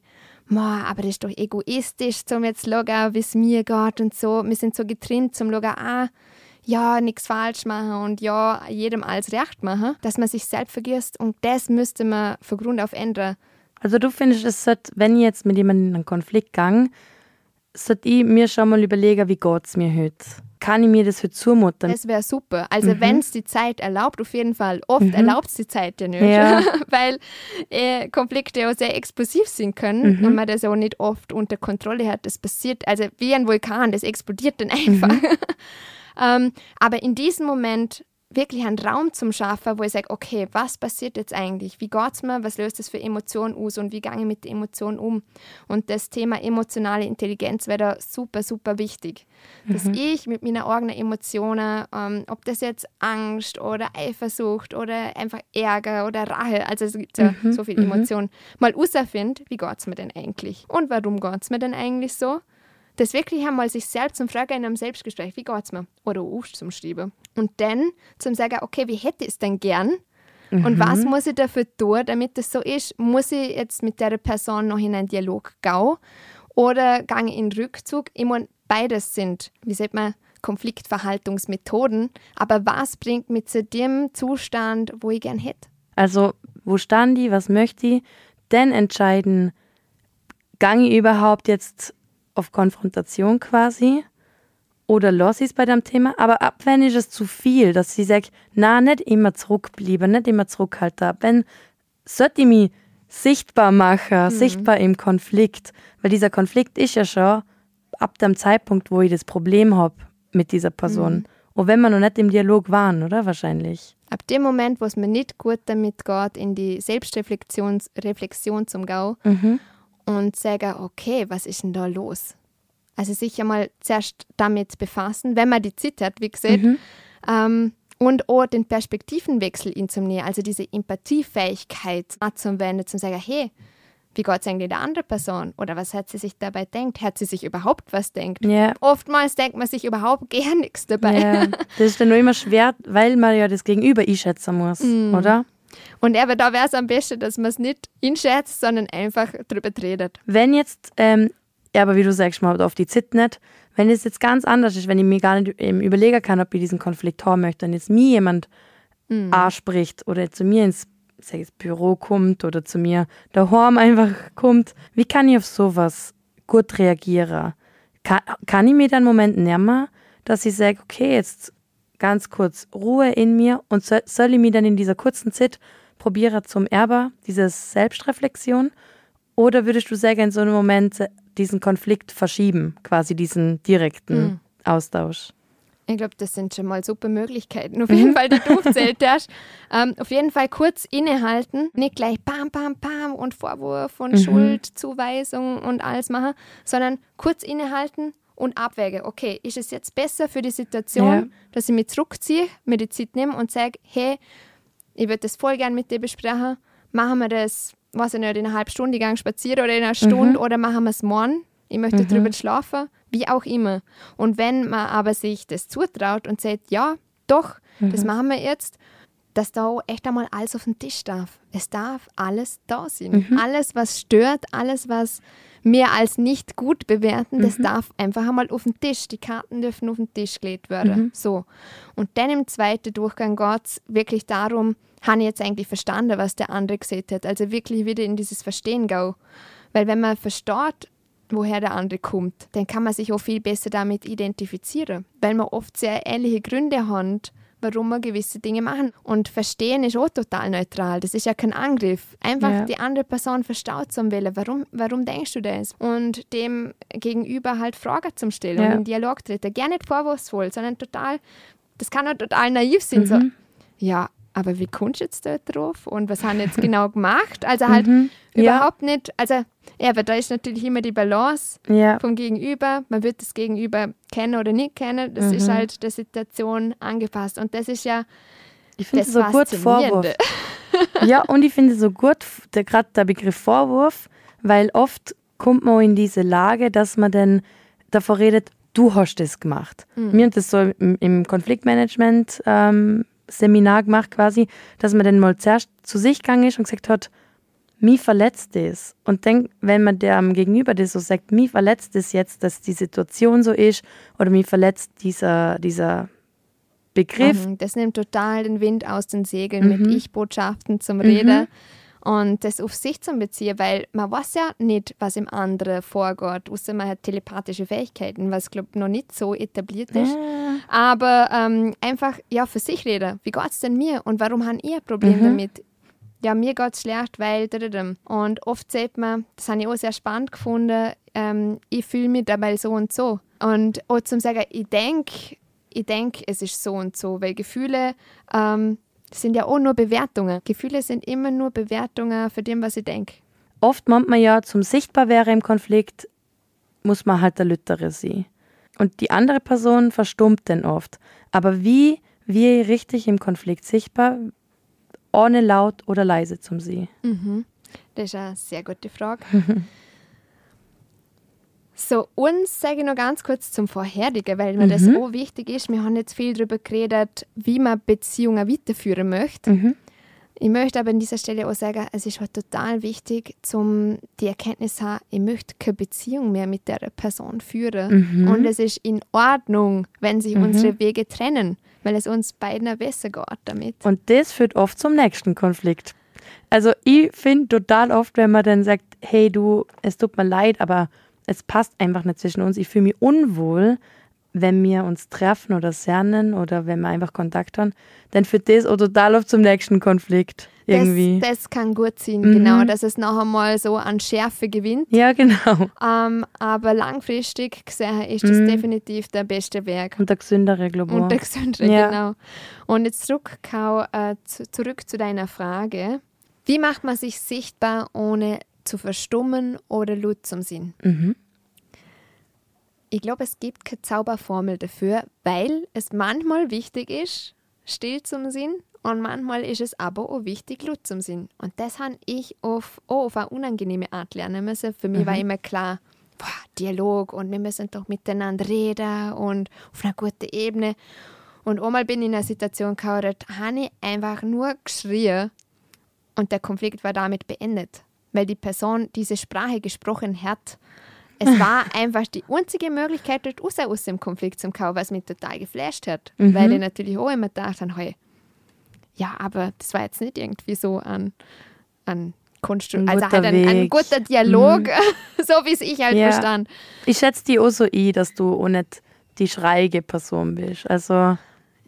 aber das ist doch egoistisch, zum jetzt zu schauen, wie es mir geht und so. Wir sind so getrennt zum schauen, ah, ja, nichts falsch machen und ja, jedem alles recht machen, dass man sich selbst vergisst und das müsste man von Grund auf ändern. Also du findest, es sollte, wenn ich jetzt mit jemandem in einen Konflikt gang, sollte ich mir schon mal überlegen, wie geht es mir heute? Kann ich mir das heute zumuten? Das wäre super. Also mhm. wenn es die Zeit erlaubt, auf jeden Fall. Oft mhm. erlaubt es die Zeit ja nicht, ja. weil äh, Konflikte auch sehr explosiv sein können mhm. und man das auch nicht oft unter Kontrolle hat. Das passiert, also wie ein Vulkan, das explodiert dann einfach. Mhm. Ähm, aber in diesem Moment wirklich einen Raum zum Schaffen, wo ich sage, okay, was passiert jetzt eigentlich? Wie geht es mir? Was löst das für Emotionen aus und wie gehe ich mit der Emotion um? Und das Thema emotionale Intelligenz wäre da super, super wichtig. Dass Mhm. ich mit meinen eigenen Emotionen, ähm, ob das jetzt Angst oder Eifersucht oder einfach Ärger oder Rache, also es gibt ja Mhm, so viele mhm. Emotionen, mal herausfinde, wie geht es mir denn eigentlich? Und warum geht es mir denn eigentlich so? Das wirklich einmal sich selbst zum Fragen in einem Selbstgespräch, wie geht es mir? Oder auch zum Schreiben. Und dann zum sagen, okay, wie hätte ich es denn gern? Und was Mhm. muss ich dafür tun, damit das so ist? Muss ich jetzt mit der Person noch in einen Dialog gehen? Oder gehe ich in Rückzug? Ich meine, beides sind, wie sagt man, Konfliktverhaltungsmethoden. Aber was bringt mich zu dem Zustand, wo ich gern hätte? Also, wo stand ich, was möchte ich? Dann entscheiden, gang ich überhaupt jetzt auf Konfrontation quasi oder lasse ich es bei dem Thema? Aber ab wenn ist es zu viel, dass sie sagt, na, nicht immer zurückbleiben, nicht immer zurückhalten. Wenn sollte ich mich sichtbar machen, sichtbar im Konflikt, weil dieser Konflikt ist ja schon ab dem Zeitpunkt, wo ich das Problem habe mit dieser Person. Und wenn wir noch nicht im Dialog waren, oder? Wahrscheinlich. Ab dem Moment, wo es mir nicht gut damit geht, in die Selbstreflexion Reflexion zum Gau Mhm. und sagen, okay, was ist denn da los? Also sich einmal zuerst damit befassen, wenn man die Zeit hat, wie gesagt, Mhm. ähm, und auch den Perspektivenwechsel inzunehmen, also diese Empathiefähigkeit anzuwenden, zu sagen, hey, wie geht es eigentlich der anderen Person? Oder was hat sie sich dabei denkt? Hat sie sich überhaupt was denkt? Ja, Oftmals denkt man sich überhaupt gar nichts dabei. Ja, das ist dann nur immer schwer, weil man ja das Gegenüber einschätzen muss, Mhm. oder? Und aber da wäre es am besten, dass man es nicht einschätzt, sondern einfach drüber redet. Wenn jetzt, ähm, ja, aber wie du sagst, hat auf die Zeit nicht, wenn es jetzt ganz anders ist, wenn ich mir gar nicht überlegen kann, ob ich diesen Konflikt haben möchte und jetzt mir jemand anspricht oder zu mir ins jetzt, Büro kommt oder zu mir daheim einfach kommt, wie kann ich auf sowas gut reagieren? Kann, kann ich mir dann einen Moment nehmen, dass ich sage, okay, jetzt ganz kurz Ruhe in mir und soll, soll ich mir dann in dieser kurzen Zeit probieren zum Erber, diese Selbstreflexion? Oder würdest du sagen, in so einem Moment diesen Konflikt verschieben, quasi diesen direkten Austausch? Ich glaube, das sind schon mal super Möglichkeiten. Auf jeden Fall, die du aufzählt hast. Ähm, auf jeden Fall kurz innehalten, nicht gleich bam, bam, bam und Vorwurf und Schuldzuweisung und alles machen, sondern kurz innehalten und abwägen. Okay, ist es jetzt besser für die Situation, Ja. dass ich mich zurückziehe, mir die Zeit nehme und sage, hey, ich würde das voll gern mit dir besprechen. Machen wir das weiß ich nicht, in einer halben Stunde gegangen spazieren oder in einer Stunde oder machen wir es morgen. Ich möchte drüber schlafen, wie auch immer. Und wenn man aber sich das zutraut und sagt, ja, doch, das machen wir jetzt, dass da echt einmal alles auf den Tisch darf. Es darf alles da sein. Alles, was stört, alles, was mehr als nicht gut bewerten, das darf einfach einmal auf den Tisch. Die Karten dürfen auf den Tisch gelegt werden. So. Und dann im zweiten Durchgang geht es wirklich darum, habe ich jetzt eigentlich verstanden, was der andere gesagt hat. Also wirklich wieder in dieses Verstehen gehen. Weil wenn man versteht, woher der andere kommt, dann kann man sich auch viel besser damit identifizieren. Weil man oft sehr ähnliche Gründe hat, warum wir gewisse Dinge machen. Und verstehen ist auch total neutral. Das ist ja kein Angriff. Einfach Ja. die andere Person verstaut zum Willen. Warum, warum denkst du das? Und dem gegenüber halt Fragen zum Stellen Ja. und in Dialog treten. Gerne nicht vorwurfsvoll, sondern total, das kann auch total naiv sein. So, Mhm. ja, aber wie kommst du jetzt dort drauf? Und was haben jetzt genau gemacht? Also halt Mhm. Ja. überhaupt nicht, also ja, aber da ist natürlich immer die Balance Ja. vom Gegenüber. Man wird das Gegenüber kennen oder nicht kennen. Das ist Mhm. halt der Situation angepasst. Und das ist ja Ich finde so gut Vorwurf. Ja, und ich finde so gut, gerade der Begriff Vorwurf, weil oft kommt man auch in diese Lage, dass man dann davor redet, du hast das gemacht. Mhm. Wir haben das so im, im Konfliktmanagement ähm, Seminar gemacht quasi, dass man dann mal zuerst zu sich gegangen ist und gesagt hat, mich verletzt das. Und denk, wenn man dem Gegenüber das so sagt, mich verletzt das jetzt, dass die Situation so ist, oder mich verletzt dieser, dieser Begriff, Mhm, Das nimmt total den Wind aus den Segeln Mhm. mit Ich-Botschaften zum Reden. Und das auf sich zu beziehen, weil man weiß ja nicht, was im anderen vorgeht, außer man hat telepathische Fähigkeiten, was, glaube ich, noch nicht so etabliert ist. Aber ähm, einfach ja, für sich reden. Wie geht es denn mir und warum habe ich ein Problem Mhm. damit? Ja, mir geht es schlecht, weil. Und oft sagt man, das habe ich auch sehr spannend gefunden, ähm, ich fühle mich dabei so und so. Und auch zum sagen, ich denke, ich denke, es ist so und so, weil Gefühle ähm, sind ja auch nur Bewertungen. Gefühle sind immer nur Bewertungen für dem, was ich denke. oft meint man ja, zum sichtbar wäre im Konflikt, muss man halt der Lüttere sein. Und die andere Person verstummt dann oft. Aber wie wir richtig im Konflikt sichtbar, ohne laut oder leise zum Sie? Das ist eine sehr gute Frage. so, uns sage ich noch ganz kurz zum Vorherigen, weil mir das auch wichtig ist. Wir haben jetzt viel darüber geredet, wie man Beziehungen weiterführen möchte. Ich möchte aber an dieser Stelle auch sagen, es ist halt total wichtig, zum die Erkenntnis zu haben, ich möchte keine Beziehung mehr mit der Person führen. Und es ist in Ordnung, wenn sich unsere Wege trennen, weil es uns beiden besser geht damit. Und das führt oft zum nächsten Konflikt. Also ich finde total oft, wenn man dann sagt, hey du, es tut mir leid, aber es passt einfach nicht zwischen uns. Ich fühle mich unwohl, wenn wir uns treffen oder sernen oder wenn wir einfach Kontakt haben, dann führt das auch total oft zum nächsten Konflikt. Irgendwie. Das, das kann gut sein, genau, dass es noch einmal so an Schärfe gewinnt. ja, genau. Ähm, aber langfristig gesehen ist das definitiv der beste Weg. Und der gesündere, glaube ich. Und der gesündere, Ja. genau. Und jetzt zurück, Kau, äh, zu, zurück zu deiner Frage. Wie macht man sich sichtbar, ohne zu verstummen oder laut zum Sinn? Mhm. Ich glaube, es gibt keine Zauberformel dafür, weil es manchmal wichtig ist, still zum Sinn und manchmal ist es aber auch wichtig, laut zum Sinn. Und das habe ich auf, auch auf eine unangenehme Art lernen müssen. Für mich war immer klar, boah, Dialog und wir müssen doch miteinander reden und auf einer guten Ebene. Und einmal bin ich in einer Situation gekommen, da habe ich einfach nur geschrien und der Konflikt war damit beendet, weil die Person diese Sprache gesprochen hat. Es war einfach die einzige Möglichkeit, dort raus aus dem Konflikt zu kommen, was mich total geflasht hat. Weil ich natürlich auch immer dachte, hey, ja, aber das war jetzt nicht irgendwie so ein, ein Kunst, Ein also halt ein, ein guter Dialog, so wie es ich halt Ja. verstand. Ich schätze die auch so ein, dass du auch nicht die schreiige Person bist. Also,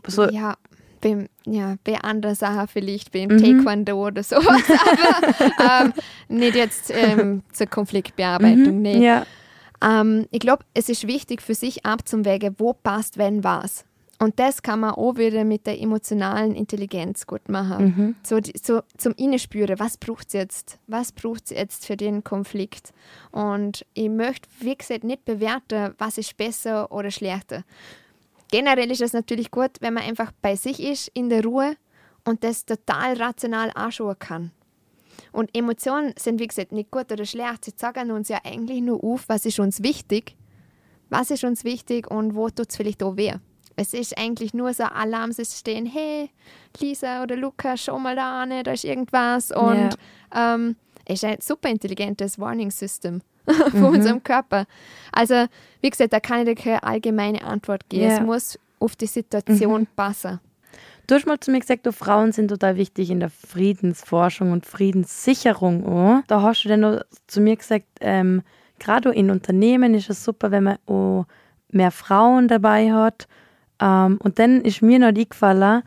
so, Ja, beim, ja, bei anderen Sachen vielleicht, beim Mhm. Taekwondo oder sowas, aber ähm, nicht jetzt ähm, zur Konfliktbearbeitung. Nee. Mhm. ja, Ähm, ich glaube, es ist wichtig für sich abzuwägen, wo passt wenn was. Und das kann man auch wieder mit der emotionalen Intelligenz gut machen. Mhm. So, so zum Innenspüren, was braucht es jetzt? Was braucht es jetzt für den Konflikt? Und ich möchte, wie gesagt, nicht bewerten, was ist besser oder schlechter. Generell ist es natürlich gut, wenn man einfach bei sich ist, in der Ruhe und das total rational anschauen kann. Und Emotionen sind, wie gesagt, nicht gut oder schlecht. Sie zeigen uns ja eigentlich nur auf, was ist uns wichtig, was ist uns wichtig und wo tut es vielleicht auch weh. Es ist eigentlich nur so ein Alarmsystem, hey, Lisa oder Luca, schau mal da an, da ist irgendwas. Und ja. ähm, es ist ein super intelligentes Warning System von mhm. unserem Körper. Also, wie gesagt, da kann ich dir keine allgemeine Antwort geben. Ja. Es muss auf die Situation mhm. passen. Du hast mal zu mir gesagt, du Frauen sind total wichtig in der Friedensforschung und Friedenssicherung. Oh. Da hast du dann zu mir gesagt, ähm, gerade in Unternehmen ist es super, wenn man oh, mehr Frauen dabei hat. Ähm, und dann ist mir noch eingefallen,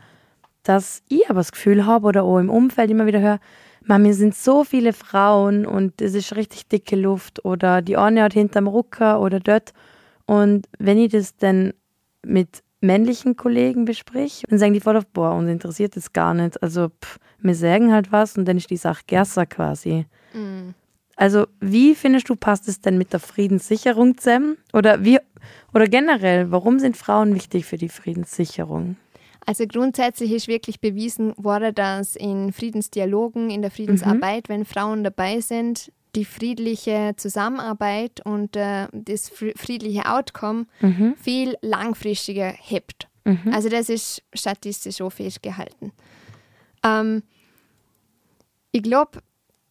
dass ich aber das Gefühl habe oder auch im Umfeld immer wieder höre, mir sind so viele Frauen und es ist richtig dicke Luft oder die eine hat hinterm Rucker oder dort. Und wenn ich das dann mit männlichen Kollegen besprich, dann sagen die voll auf, boah, uns interessiert das gar nicht. Also, pff, wir sagen halt was und dann ist die Sache Gerser quasi. Mhm. Also, wie findest du, passt es denn mit der Friedenssicherung zusammen? Oder wie, oder generell, warum sind Frauen wichtig für die Friedenssicherung? Also grundsätzlich ist wirklich bewiesen worden, dass in Friedensdialogen, in der Friedensarbeit, mhm. wenn Frauen dabei sind, die friedliche Zusammenarbeit und äh, das friedliche Outcome mhm. viel langfristiger hebt. Mhm. Also das ist statistisch auch festgehalten. Ähm, ich glaube,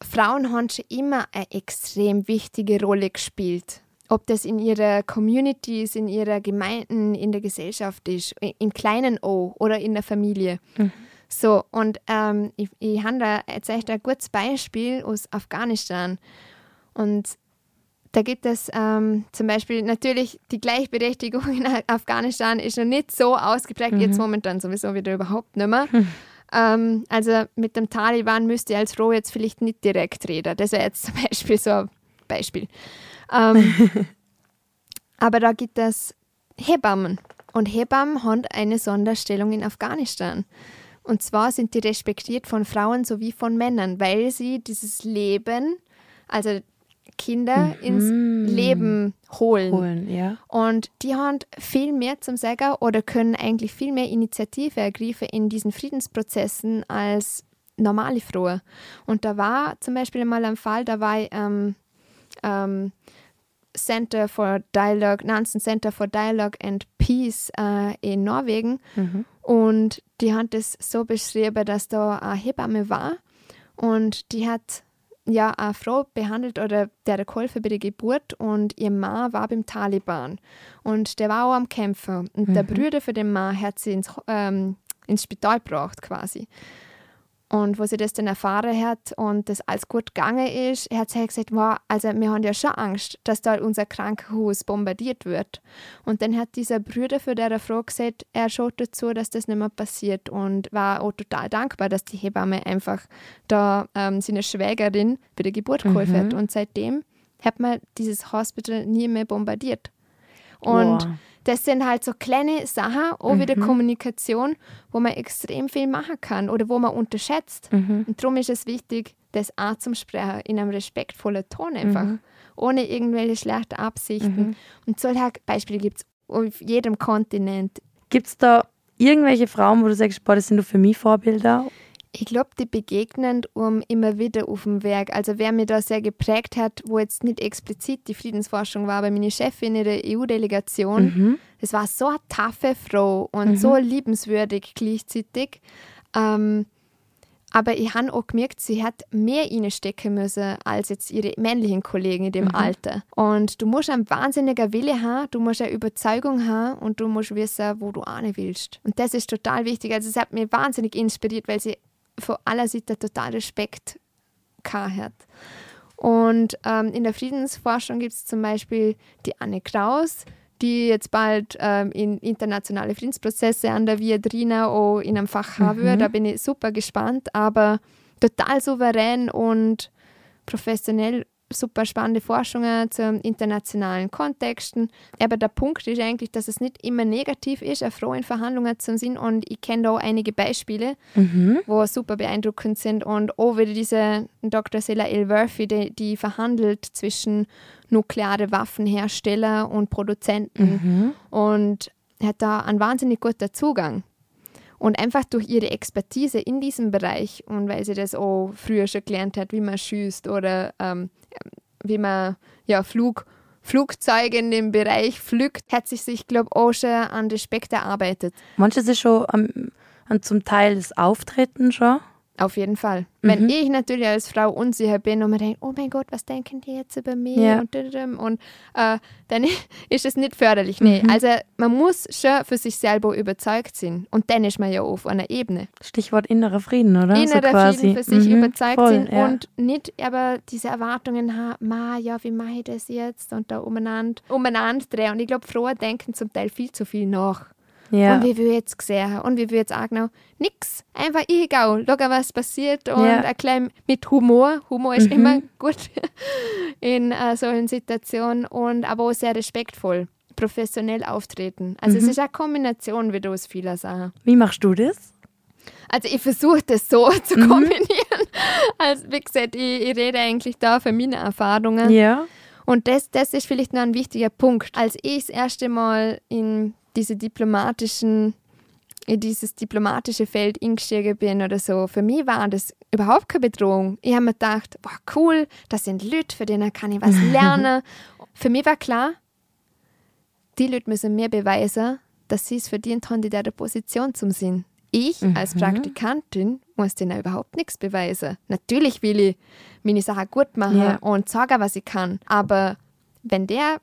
Frauen haben schon immer eine extrem wichtige Rolle gespielt. Ob das in ihrer Communities, in ihrer Gemeinden, in der Gesellschaft ist, im kleinen O oder in der Familie. Mhm. So, und ähm, ich, ich habe da jetzt echt ein gutes Beispiel aus Afghanistan. Und da gibt es ähm, zum Beispiel natürlich die Gleichberechtigung in Afghanistan ist noch nicht so ausgeprägt, mhm. jetzt momentan sowieso wieder überhaupt nicht mehr. Mhm. Ähm, also mit dem Taliban müsste ich als Frau jetzt vielleicht nicht direkt reden. Das wäre jetzt zum Beispiel so ein Beispiel. Ähm, aber da gibt es Hebammen. Und Hebammen haben eine Sonderstellung in Afghanistan. Und zwar sind die respektiert von Frauen sowie von Männern, weil sie dieses Leben, also Kinder mhm. ins Leben holen. holen ja. Und die haben viel mehr zum Sagen oder können eigentlich viel mehr Initiative ergreifen in diesen Friedensprozessen als normale Frauen. Und da war zum Beispiel mal ein Fall, da war ähm, ähm, Center for Dialogue, Nansen Center for Dialogue and Peace äh, in Norwegen. Mhm. Und die hat es so beschrieben, dass da eine Hebamme war und die hat ja eine Frau behandelt oder der geholfen bei der Geburt und ihr Mann war beim Taliban und der war auch am Kämpfen und mhm. der Bruder von dem Mann hat sie ins, ähm, ins Spital gebracht quasi. Und wo sie das dann erfahren hat und das alles gut gegangen ist, hat sie gesagt, wow, also wir haben ja schon Angst, dass da unser Krankenhaus bombardiert wird. Und dann hat dieser Bruder für der Frau gesagt, er schaut dazu, dass das nicht mehr passiert und war auch total dankbar, dass die Hebamme einfach da ähm, seine Schwägerin bei der Geburt geholfen mhm. hat. Und seitdem hat man dieses Hospital nie mehr bombardiert. Und wow das sind halt so kleine Sachen, auch mhm. wieder Kommunikation, wo man extrem viel machen kann oder wo man unterschätzt. Mhm. Und darum ist es wichtig, das auch zum Sprechen in einem respektvollen Ton einfach, mhm. ohne irgendwelche schlechten Absichten. Mhm. Und solche Beispiele gibt es auf jedem Kontinent. Gibt es da irgendwelche Frauen, wo du sagst, boah, das sind für mich Vorbilder? Ich glaube, die begegnen um immer wieder auf dem Werk. Also wer mir da sehr geprägt hat, wo jetzt nicht explizit die Friedensforschung war, aber meine Chefin in der EU-Delegation, mhm. das war so eine taffe Frau und mhm. so liebenswürdig gleichzeitig. Ähm, aber ich habe auch gemerkt, sie hat mehr reinstecken müssen als jetzt ihre männlichen Kollegen in dem mhm. Alter. Und du musst einen wahnsinnigen Wille haben, du musst eine Überzeugung haben und du musst wissen, wo du ane willst. Und das ist total wichtig. Also es hat mich wahnsinnig inspiriert, weil sie von aller Seite total Respekt hat. Und ähm, in der Friedensforschung gibt es zum Beispiel die Anne Kraus, die jetzt bald ähm, in internationale Friedensprozesse an der Viadrina auch in einem Fach haben wird. Mhm. Da bin ich super gespannt, aber total souverän und professionell super spannende Forschungen zu internationalen Kontexten. Aber der Punkt ist eigentlich, dass es nicht immer negativ ist, eine Frau in Verhandlungen zu sein. Und ich kenne da auch einige Beispiele, mhm. wo super beeindruckend sind. Und auch wieder diese Dr. Sela Elworthy, die, die verhandelt zwischen nukleare Waffenhersteller und Produzenten mhm. und hat da einen wahnsinnig guten Zugang. Und einfach durch ihre Expertise in diesem Bereich und weil sie das auch früher schon gelernt hat, wie man schießt oder ähm, wie man ja, Flug, Flugzeuge in dem Bereich pflückt, hat sich, ich glaube, auch schon an Respekt erarbeitet. Manche sich schon an, an zum Teil das Auftreten schon? Auf jeden Fall. Mhm. Wenn ich natürlich als Frau unsicher bin und mir denke, oh mein Gott, was denken die jetzt über mich? Ja. Und, und äh, dann ist es nicht förderlich. Nee, mhm. also man muss schon für sich selber überzeugt sein. Und dann ist man ja auf einer Ebene. Stichwort innerer Frieden, oder? Innerer so Frieden für sich mhm. überzeugt Voll, sein ja. und nicht aber diese Erwartungen haben, ma, ja, wie mache ich das jetzt? Und da umeinander, umeinander drehen. Und ich glaube, Frauen denken zum Teil viel zu viel nach. Ja. Und wie wir jetzt gesehen und wie wir jetzt auch genau nix. Einfach egal. Schau, was passiert und ja. erklären mit Humor. Humor ist mhm. immer gut in äh, solchen Situationen und aber auch sehr respektvoll, professionell auftreten. Also mhm. es ist eine Kombination wie du es vieler Sachen. Wie machst du das? Also ich versuche das so zu mhm. kombinieren. Also wie gesagt, ich, ich rede eigentlich da für meine Erfahrungen. Ja. Und das, das ist vielleicht noch ein wichtiger Punkt. Als ich das erste Mal in diese diplomatischen, in dieses diplomatische Feld eingestiegen bin oder so, für mich war das überhaupt keine Bedrohung. Ich habe mir gedacht, boah, cool, das sind Leute, für denen kann ich was lernen. für mich war klar, die Leute müssen mir beweisen, dass sie es verdient haben, in dieser Position zu sein. Ich als mhm. Praktikantin muss denen überhaupt nichts beweisen. Natürlich will ich meine Sache gut machen ja. und sagen, was ich kann. Aber wenn der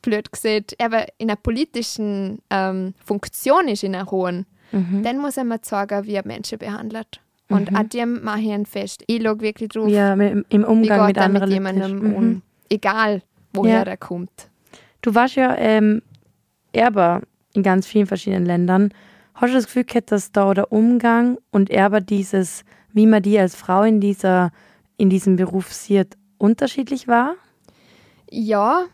blöd gesagt, aber in einer politischen ähm, Funktion ist in einer hohen, mhm. dann muss man sagen, wie er Menschen behandelt. Und mhm. an dem mache ich ein Fest. Ich schaue wirklich drauf. Ja, im Umgang mit anderen mit jemandem mhm. um, egal woher ja. er kommt. Du warst ja ähm, Erber in ganz vielen verschiedenen Ländern. Hast du das Gefühl gehabt, dass da der Umgang und Erber dieses, wie man die als Frau in, dieser, in diesem Beruf sieht, unterschiedlich war? Ja,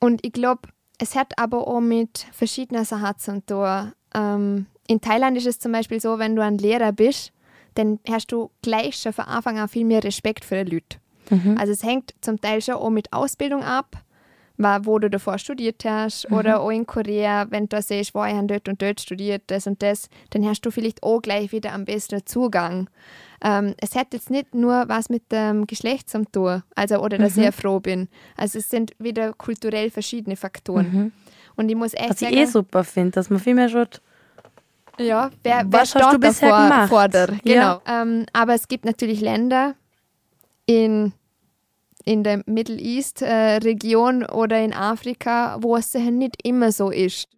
und ich glaube, es hat aber auch mit verschiedenen Sachen zu tun. Ähm, in Thailand ist es zum Beispiel so, wenn du ein Lehrer bist, dann hast du gleich schon von Anfang an viel mehr Respekt für die Leute. Mhm. Also es hängt zum Teil schon auch mit Ausbildung ab, wo du davor studiert hast. Mhm. Oder auch in Korea, wenn du siehst, wo ich dort und dort studiert, das und das, dann hast du vielleicht auch gleich wieder am besten Zugang. Ähm, es hat jetzt nicht nur was mit dem Geschlecht zu tun, also oder dass mhm. ich froh bin. Also es sind wieder kulturell verschiedene Faktoren. Mhm. Und ich muss echt Was sagen, ich eh super finde, dass man viel mehr schaut. Ja, wer, wer was hast du bisher vor, gemacht? Fordert. Genau. Ja. Ähm, aber es gibt natürlich Länder in in der Middle East äh, Region oder in Afrika, wo es nicht immer so ist.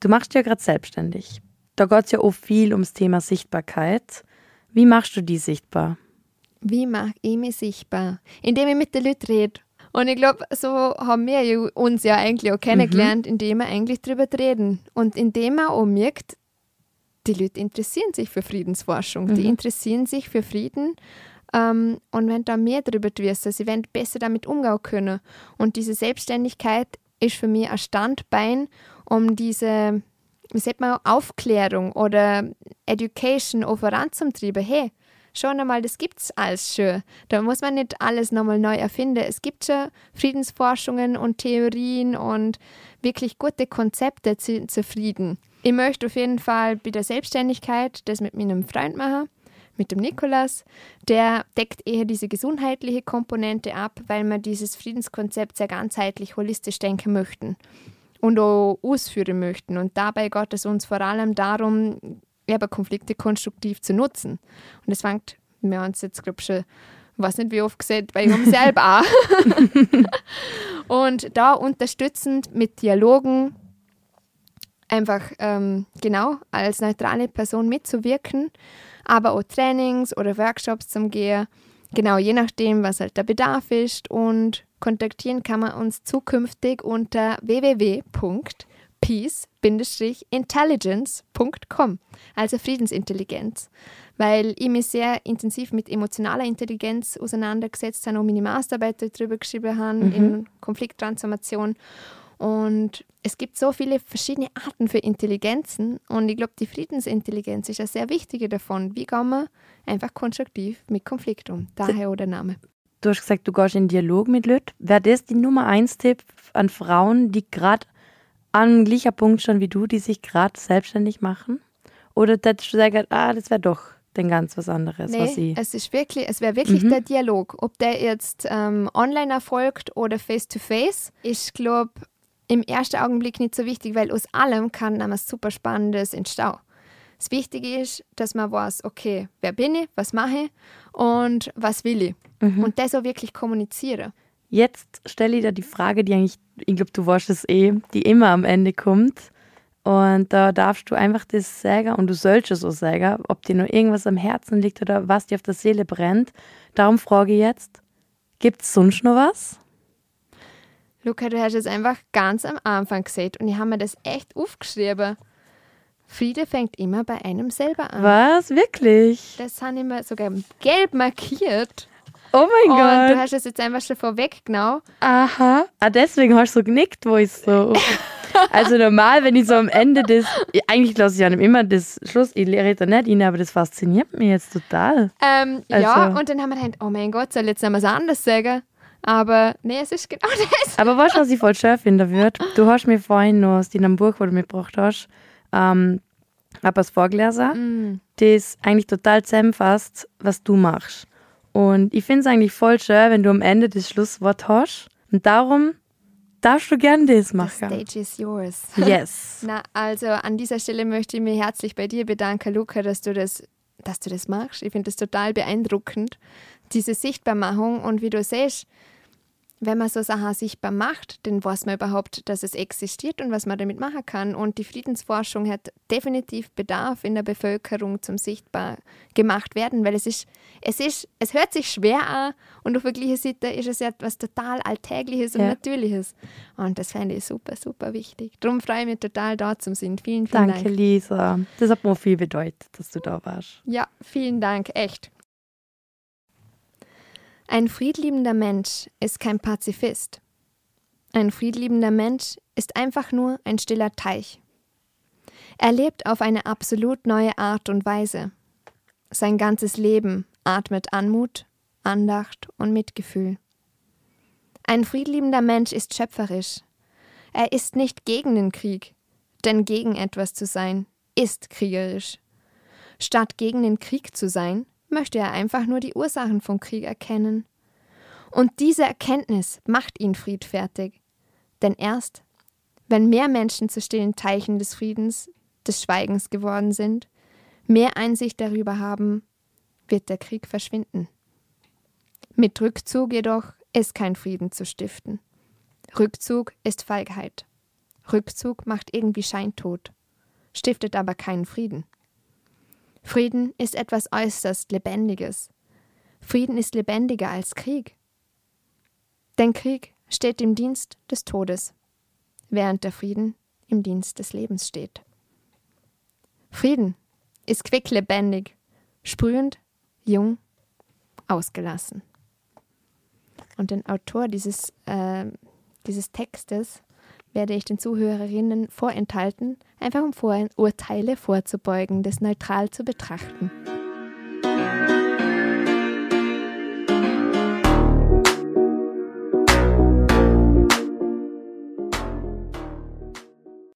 Du machst ja gerade selbstständig. Da geht es ja auch viel ums Thema Sichtbarkeit. Wie machst du die sichtbar? Wie mache ich mich sichtbar? Indem ich mit den Leuten rede. Und ich glaube, so haben wir uns ja eigentlich auch kennengelernt, mhm. indem wir eigentlich darüber reden. Und indem man auch merkt, die Leute interessieren sich für Friedensforschung, mhm. die interessieren sich für Frieden ähm, und wenn da mehr darüber wissen, sie werden besser damit umgehen können. Und diese Selbstständigkeit ist für mich ein Standbein, um diese wie sagt man, Aufklärung oder Education auch voranzutreiben. Hey, schon einmal, das gibt es alles schon. Da muss man nicht alles nochmal neu erfinden. Es gibt schon Friedensforschungen und Theorien und wirklich gute Konzepte zu, zu Frieden. Ich möchte auf jeden Fall bei der Selbstständigkeit das mit meinem Freund machen, mit dem Nikolas. Der deckt eher diese gesundheitliche Komponente ab, weil wir dieses Friedenskonzept sehr ganzheitlich, holistisch denken möchten und auch ausführen möchten. Und dabei geht es uns vor allem darum, eben Konflikte konstruktiv zu nutzen. Und das fängt, wir haben es jetzt, glaube ich, schon, weiß nicht wie oft gesagt, bei ihm selber an. und da unterstützend mit Dialogen einfach ähm, genau als neutrale Person mitzuwirken, aber auch Trainings oder Workshops zum Gehen, genau je nachdem, was halt der Bedarf ist und Kontaktieren kann man uns zukünftig unter www.peace-intelligence.com, also Friedensintelligenz, weil ich mich sehr intensiv mit emotionaler Intelligenz auseinandergesetzt habe und meine Masterarbeit darüber geschrieben habe, mhm. in Konflikttransformation. Und es gibt so viele verschiedene Arten für Intelligenzen und ich glaube, die Friedensintelligenz ist eine sehr wichtige davon. Wie kann man einfach konstruktiv mit Konflikt um? Daher oder Name. Du hast gesagt, du gehst in Dialog mit Leuten. Wäre das die Nummer eins Tipp an Frauen, die gerade an gleicher Punkt schon wie du, die sich gerade selbstständig machen? Oder hättest du sagen, ah, das wäre doch denn ganz was anderes, nee, was ich. Es ist wirklich, es wäre wirklich mhm. der Dialog. Ob der jetzt ähm, online erfolgt oder face to face, ich glaube, im ersten Augenblick nicht so wichtig, weil aus allem kann etwas super Spannendes entstehen. Das Wichtige ist, dass man weiß, okay, wer bin ich, was mache ich und was will ich. Mhm. Und das auch wirklich kommunizieren. Jetzt stelle ich dir die Frage, die eigentlich, ich glaube, du weißt es eh, die immer am Ende kommt. Und da darfst du einfach das sagen und du sollst es auch sagen, ob dir noch irgendwas am Herzen liegt oder was dir auf der Seele brennt. Darum frage ich jetzt, gibt es sonst noch was? Luca, du hast es einfach ganz am Anfang gesehen und ich habe mir das echt aufgeschrieben. Friede fängt immer bei einem selber an. Was? Wirklich? Das haben immer sogar gelb markiert. Oh mein und Gott. du hast es jetzt einfach schon vorweg, genau. Aha. Ah, deswegen hast du so genickt, wo ich so. also normal, wenn ich so am Ende des. Eigentlich lasse ich ja immer das Schluss, ich lehre da nicht rein, aber das fasziniert mich jetzt total. Ähm, also. Ja, und dann haben wir gedacht, oh mein Gott, soll ich jetzt noch was anderes sagen? Aber nee, es ist genau das. Aber weißt du, was ich voll schön würde? Du hast mir vorhin noch aus deinem Buch, wo du mitgebracht hast, ähm, etwas vorgelesen, mm. das eigentlich total zusammenfasst, was du machst. Und ich finde es eigentlich voll schön, wenn du am Ende das Schlusswort hast. Und darum darfst du gern das machen. The stage is yours. Yes. Na, also an dieser Stelle möchte ich mich herzlich bei dir bedanken, Luca, dass du das, dass du das machst. Ich finde das total beeindruckend, diese Sichtbarmachung. Und wie du siehst, wenn man so Sachen sichtbar macht, dann weiß man überhaupt, dass es existiert und was man damit machen kann. Und die Friedensforschung hat definitiv Bedarf in der Bevölkerung zum sichtbar gemacht werden, weil es ist, es ist, es hört sich schwer an und auf der gleichen Seite ist es etwas total Alltägliches und ja. Natürliches. Und das fände ich super, super wichtig. Darum freue ich mich total, da zu sein. Vielen, vielen Danke, Dank. Danke, Lisa. Das hat mir viel bedeutet, dass du da warst. Ja, vielen Dank, echt. Ein friedliebender Mensch ist kein Pazifist. Ein friedliebender Mensch ist einfach nur ein stiller Teich. Er lebt auf eine absolut neue Art und Weise. Sein ganzes Leben atmet Anmut, Andacht und Mitgefühl. Ein friedliebender Mensch ist schöpferisch. Er ist nicht gegen den Krieg, denn gegen etwas zu sein ist kriegerisch. Statt gegen den Krieg zu sein, möchte er einfach nur die Ursachen vom Krieg erkennen. Und diese Erkenntnis macht ihn friedfertig. Denn erst, wenn mehr Menschen zu stillen Teichen des Friedens, des Schweigens geworden sind, mehr Einsicht darüber haben, wird der Krieg verschwinden. Mit Rückzug jedoch ist kein Frieden zu stiften. Rückzug ist Feigheit. Rückzug macht irgendwie Scheintod, stiftet aber keinen Frieden. Frieden ist etwas äußerst Lebendiges. Frieden ist lebendiger als Krieg. Denn Krieg steht im Dienst des Todes, während der Frieden im Dienst des Lebens steht. Frieden ist quicklebendig, sprühend, jung, ausgelassen. Und den Autor dieses, äh, dieses Textes werde ich den Zuhörerinnen vorenthalten, einfach um Vorurteile vorzubeugen, das neutral zu betrachten.